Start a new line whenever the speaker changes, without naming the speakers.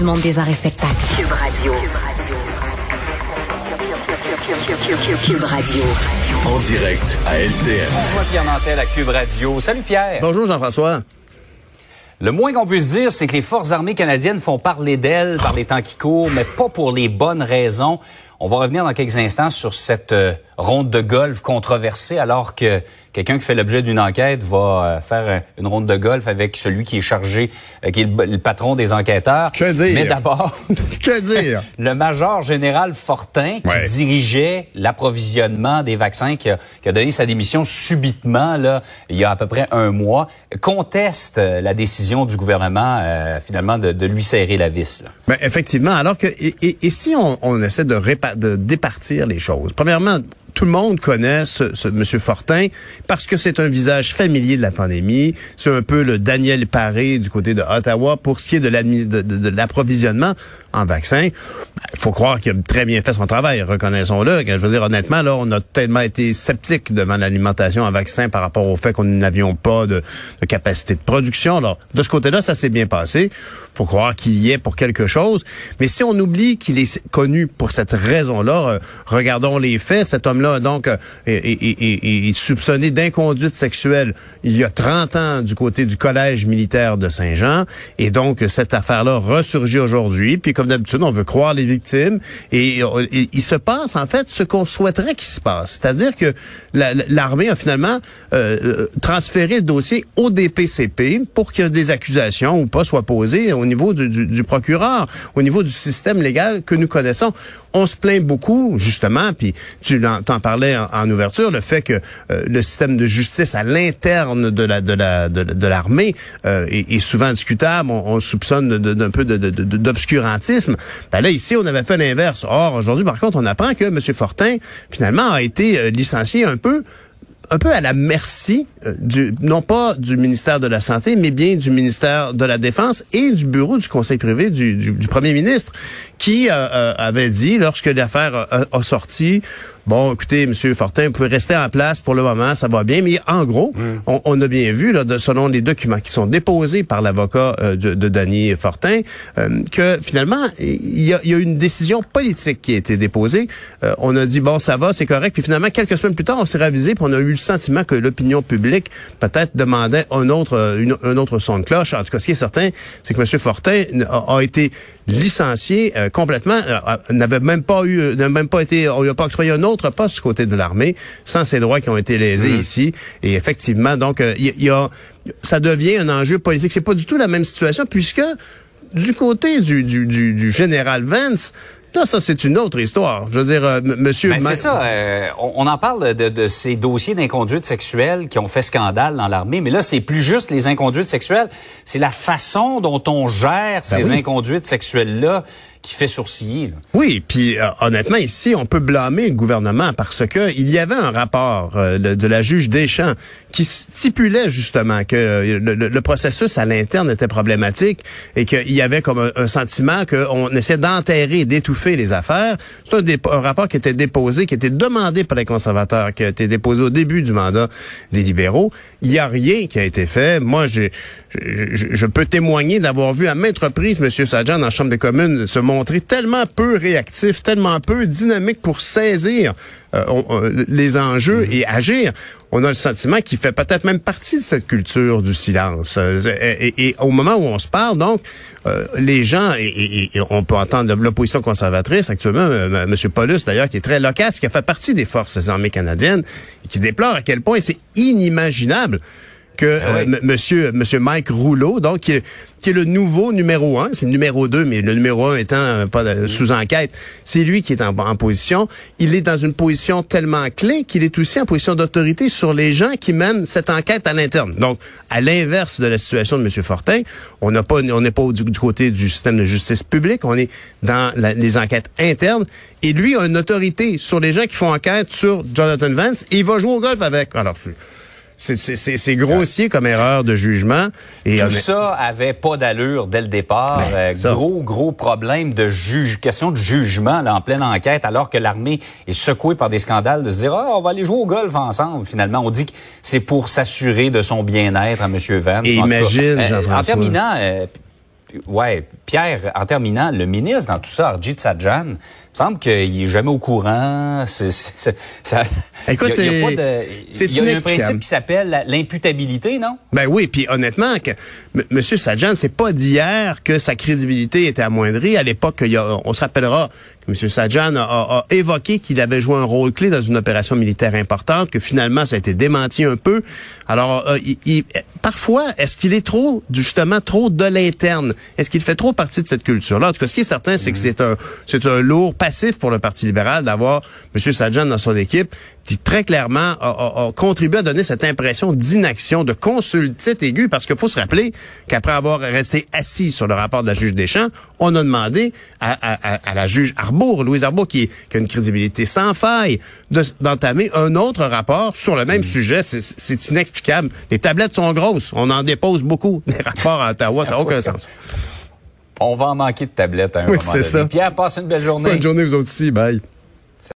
du monde des arts et spectacles.
Cube Radio. Cube Radio.
En direct à LCN.
Moi, Pierre Nantel à Cube Radio. Salut Pierre.
Bonjour Jean-François.
Le moins qu'on puisse dire, c'est que les forces armées canadiennes font parler d'elles par les temps qui courent, mais pas pour les bonnes raisons. On va revenir dans quelques instants sur cette euh, ronde de golf controversée alors que quelqu'un qui fait l'objet d'une enquête va euh, faire une ronde de golf avec celui qui est chargé, euh, qui est le, patron des enquêteurs.
Que dire?
Mais d'abord,
que dire?
le major général Fortin qui
Ouais.
dirigeait l'approvisionnement des vaccins, qui a, qui a donné sa démission subitement là, il y a à peu près un mois, conteste euh, la décision du gouvernement euh, finalement de, de lui serrer la vis. là.
Ben, effectivement, alors que et, et- et si on, on essaie de, de départir les choses, premièrement, tout le monde connaît ce, Monsieur Fortin parce que c'est un visage familier de la pandémie. C'est un peu le Daniel Paré du côté de Ottawa pour ce qui est de l'approvisionnement en vaccins. Il faut croire qu'il a très bien fait son travail, reconnaissons-le. Je veux dire, honnêtement, là, on a tellement été sceptiques devant l'alimentation en vaccins par rapport au fait qu'on n'avions pas de, capacité de production. Alors, de ce côté-là, ça s'est bien passé. faut croire qu'il y est pour quelque chose. Mais si on oublie qu'il est connu pour cette raison-là, euh, regardons les faits. Cet homme-là, donc, euh, est, soupçonné d'inconduite sexuelle il y a 30 ans du côté du Collège militaire de Saint-Jean. Et donc, cette affaire-là ressurgit aujourd'hui. Comme d'habitude, on veut croire les victimes. Et, il se passe, en fait, ce qu'on souhaiterait qu'il se passe. C'est-à-dire que la- la- l'armée a finalement euh, euh, transféré le dossier au DPCP pour que des accusations ou pas soient posées au niveau du, procureur, au niveau du système légal que nous connaissons. On se plaint beaucoup, justement, puis tu t'en parlais en, ouverture, le fait que euh, le système de justice à l'interne de la de la de, l'armée euh, est, souvent discutable. On, on soupçonne d'un peu de- Ben là, ici, on avait fait l'inverse. Or, aujourd'hui, par contre, on apprend que M. Fortin, finalement, a été euh, licencié un peu à la merci euh, non pas du ministère de la santé mais bien du ministère de la défense et du bureau du conseil privé du premier ministre qui euh, euh, avait dit lorsque l'affaire a, a sorti bon écoutez monsieur Fortin vous pouvez rester en place pour le moment ça va bien mais en gros on, on a bien vu là de, selon les documents qui sont déposés par l'avocat euh, de, de Denis Fortin euh, que finalement il y a, y a une décision politique qui a été déposée. Euh, on a dit bon ça va c'est correct puis finalement quelques semaines plus tard on s'est ravisé puis on a eu le sentiment que l'opinion publique peut-être demandait un autre euh, une- un autre son de cloche. En tout cas ce qui est certain c'est que M. Fortin a, a été licencié euh, complètement euh, euh, n'avait même pas eu n'a même pas été on lui a pas octroyé un autre poste du côté de l'armée sans ses droits qui ont été lésés ici et effectivement donc euh, il y, a ça devient un enjeu politique c'est pas du tout la même situation puisque du côté du, du, du, du général Vance, là, ça, c'est une autre histoire. Je veux dire, euh, monsieur...
Ben, c'est ça. euh, on, en parle de, de ces dossiers d'inconduite sexuelle qui ont fait scandale dans l'armée, mais là, c'est plus juste les inconduites sexuelles. C'est la façon dont on gère ces
Ben oui.
inconduites sexuelles-là qui fait.
Oui, puis euh, honnêtement, ici, on peut blâmer le gouvernement parce que il y avait un rapport euh, de, la juge Deschamps qui stipulait justement que euh, le, processus à l'interne était problématique et qu'il y avait comme un, sentiment qu'on essayait d'enterrer, d'étouffer les affaires. C'est un, rapport qui était déposé, qui était demandé par les conservateurs, qui a été déposé au début du mandat des libéraux. Il n'y a rien qui a été fait. Moi, je, je- peux témoigner d'avoir vu à maintes reprises M. Sajan dans la Chambre des communes se montrer tellement peu réactif, tellement peu dynamique pour saisir euh, on- on- les enjeux et agir. On a le sentiment qu'il fait peut-être même partie de cette culture du silence. Euh, Et, et- et au moment où on se parle, donc, euh, les gens, et, et- on peut entendre l'opposition conservatrice actuellement, euh, M. Paulus d'ailleurs, qui est très loquace, qui a fait partie des forces armées canadiennes, et qui déplore à quel point c'est inimaginable que
Ah oui.
euh, M- monsieur monsieur Mike Rouleau donc qui est, qui est le nouveau numéro un, c'est le numéro deux, mais le numéro un étant euh, pas de- sous enquête, c'est lui qui est en, en position. Il est dans une position tellement clé qu'il est aussi en position d'autorité sur les gens qui mènent cette enquête à l'interne. Donc, à l'inverse de la situation de monsieur Fortin, on n'a pas on n'est pas du, du côté du système de justice publique, on est dans la- les enquêtes internes. Et lui a une autorité sur les gens qui font enquête sur Jonathan Vance. Et il va jouer au golf avec. Alors, c'est- grossier comme erreur de jugement. Et
Tout ça avait pas d'allure dès le départ.
Ben,
Euh, gros, gros problème de juge, question de jugement là, en pleine enquête, alors que l'armée est secouée par des scandales de se dire, ah, on va aller jouer au golf ensemble. Finalement, on dit que c'est pour s'assurer de son bien-être à M. Vance.
Et imagine,
euh,
Jean-François.
En terminant, euh, ouais, Pierre, en terminant, le ministre dans tout ça, Arjit Sajjan, il me semble qu'il est jamais au courant. C'est, c'est, ça,
Écoute,
il y a, il y a pas de- y a un principe qui s'appelle l'imputabilité, non?
Ben oui, puis honnêtement, que M. Sajjan, c'est pas d'hier que sa crédibilité était amoindrie. À l'époque, il y a- on se rappellera M. Sajjan a, a- a évoqué qu'il avait joué un rôle clé dans une opération militaire importante, que finalement ça a été démenti un peu. Alors, euh, il- il- parfois, est-ce qu'il est trop, justement, trop de l'interne? Est-ce qu'il fait trop partie de cette culture-là? En tout cas, ce qui est certain, c'est que c'est un, c'est un lourd passif pour le Parti libéral d'avoir M. Sajjan dans son équipe, qui très clairement a, a- a contribué à donner cette impression d'inaction, de consultite aiguë, parce qu'il faut se rappeler qu'après avoir resté assis sur le rapport de la juge Deschamps, on a demandé à, à- à- à la juge Arbour, Louise Arbour, qui, qui a une crédibilité sans faille, de- d'entamer un autre rapport sur le même sujet. C'est- inexplicable. Les tablettes sont grosses. On en dépose beaucoup. Les rapports à Ottawa, ça n'a aucun sens.
On va en manquer de tablettes à un
Oui,
moment donné.
ça.
Pierre, passe une belle journée.
Bonne journée, vous autres aussi. Bye.